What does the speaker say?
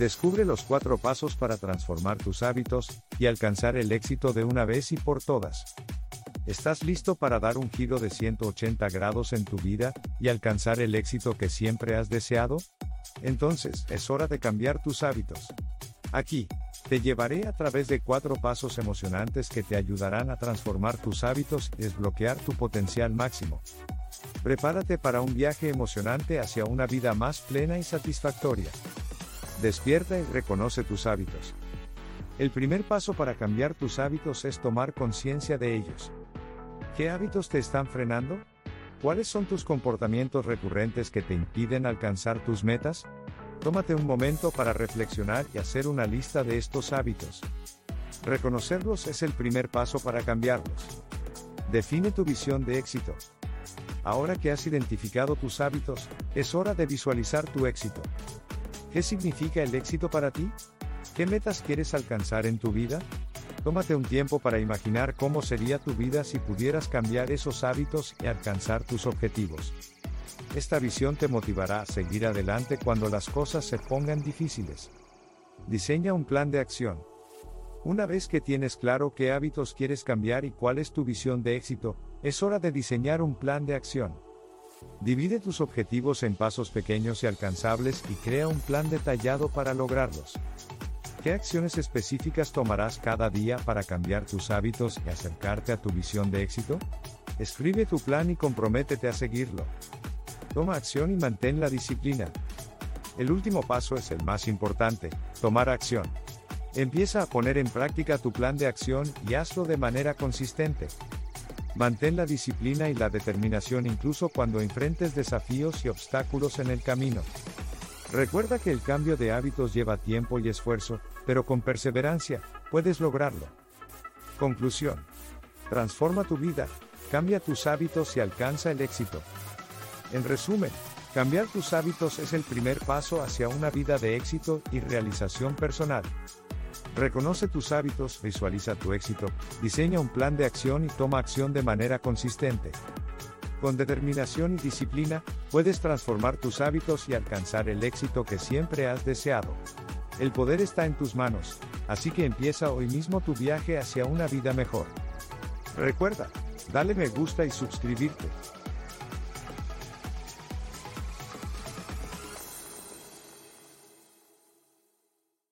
Descubre los cuatro pasos para transformar tus hábitos y alcanzar el éxito de una vez y por todas. ¿Estás listo para dar un giro de 180 grados en tu vida y alcanzar el éxito que siempre has deseado? Entonces, es hora de cambiar tus hábitos. Aquí, te llevaré a través de cuatro pasos emocionantes que te ayudarán a transformar tus hábitos y desbloquear tu potencial máximo. Prepárate para un viaje emocionante hacia una vida más plena y satisfactoria. Despierta y reconoce tus hábitos. El primer paso para cambiar tus hábitos es tomar conciencia de ellos. ¿Qué hábitos te están frenando? ¿Cuáles son tus comportamientos recurrentes que te impiden alcanzar tus metas? Tómate un momento para reflexionar y hacer una lista de estos hábitos. Reconocerlos es el primer paso para cambiarlos. Define tu visión de éxito. Ahora que has identificado tus hábitos, es hora de visualizar tu éxito. ¿Qué significa el éxito para ti? ¿Qué metas quieres alcanzar en tu vida? Tómate un tiempo para imaginar cómo sería tu vida si pudieras cambiar esos hábitos y alcanzar tus objetivos. Esta visión te motivará a seguir adelante cuando las cosas se pongan difíciles. Diseña un plan de acción. Una vez que tienes claro qué hábitos quieres cambiar y cuál es tu visión de éxito, es hora de diseñar un plan de acción. Divide tus objetivos en pasos pequeños y alcanzables y crea un plan detallado para lograrlos. ¿Qué acciones específicas tomarás cada día para cambiar tus hábitos y acercarte a tu visión de éxito? Escribe tu plan y comprométete a seguirlo. Toma acción y mantén la disciplina. El último paso es el más importante, tomar acción. Empieza a poner en práctica tu plan de acción y hazlo de manera consistente. Mantén la disciplina y la determinación incluso cuando enfrentes desafíos y obstáculos en el camino. Recuerda que el cambio de hábitos lleva tiempo y esfuerzo, pero con perseverancia, puedes lograrlo. Conclusión. Transforma tu vida, cambia tus hábitos y alcanza el éxito. En resumen, cambiar tus hábitos es el primer paso hacia una vida de éxito y realización personal. Reconoce tus hábitos, visualiza tu éxito, diseña un plan de acción y toma acción de manera consistente. Con determinación y disciplina, puedes transformar tus hábitos y alcanzar el éxito que siempre has deseado. El poder está en tus manos, así que empieza hoy mismo tu viaje hacia una vida mejor. Recuerda, dale me gusta y suscribirte.